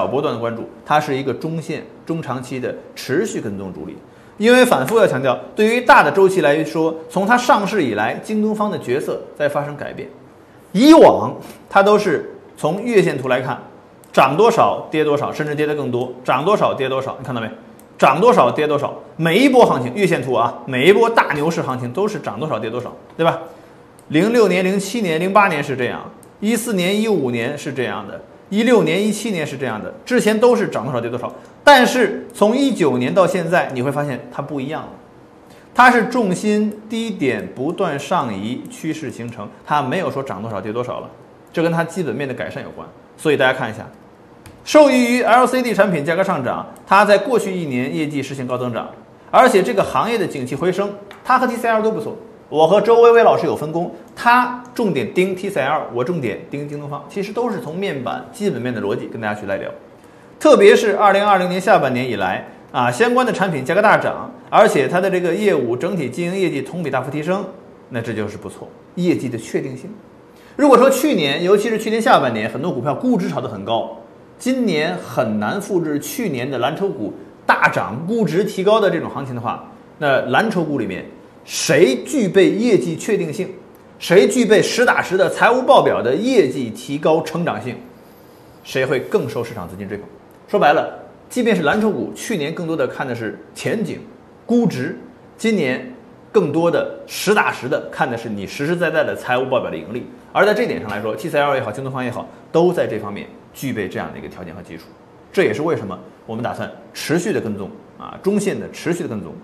小波段的关注，它是一个中线、中长期的持续跟踪主力。因为反复要强调，对于大的周期来说，从它上市以来，京东方的角色在发生改变。以往它都是从月线图来看，涨多少跌多少，甚至跌得更多，涨多少跌多少，你看到没？涨多少跌多少，每一波行情月线图啊，每一波大牛市行情都是涨多少跌多少，对吧？零六年、零七年、零八年是这样，一四年、一五年是这样的，一六年、一七年是这样的，之前都是涨多少跌多少。但是从一九年到现在，你会发现它不一样了，它是重心低点不断上移，趋势形成，它没有说涨多少跌多少了，这跟它基本面的改善有关。所以大家看一下。受益于 LCD 产品价格上涨，它在过去一年业绩实现高增长，而且这个行业的景气回升，它和 TCL 都不错。我和周薇薇老师有分工，他重点盯 TCL，我重点盯京东方，其实都是从面板基本面的逻辑跟大家去来聊。特别是2020年下半年以来啊，相关的产品价格大涨，而且它的这个业务整体经营业绩同比大幅提升，那这就是不错，业绩的确定性。如果说去年，尤其是去年下半年，很多股票估值炒得很高。今年很难复制去年的蓝筹股大涨、估值提高的这种行情的话，那蓝筹股里面谁具备业绩确定性，谁具备实打实的财务报表的业绩提高成长性，谁会更受市场资金追捧？说白了，即便是蓝筹股，去年更多的看的是前景、估值，今年更多的实打实的看的是你实实在在的财务报表的盈利。而在这点上来说，TCL 也好，京东方也好，都在这方面。具备这样的一个条件和基础，这也是为什么我们打算持续的跟踪啊，中线的持续的跟踪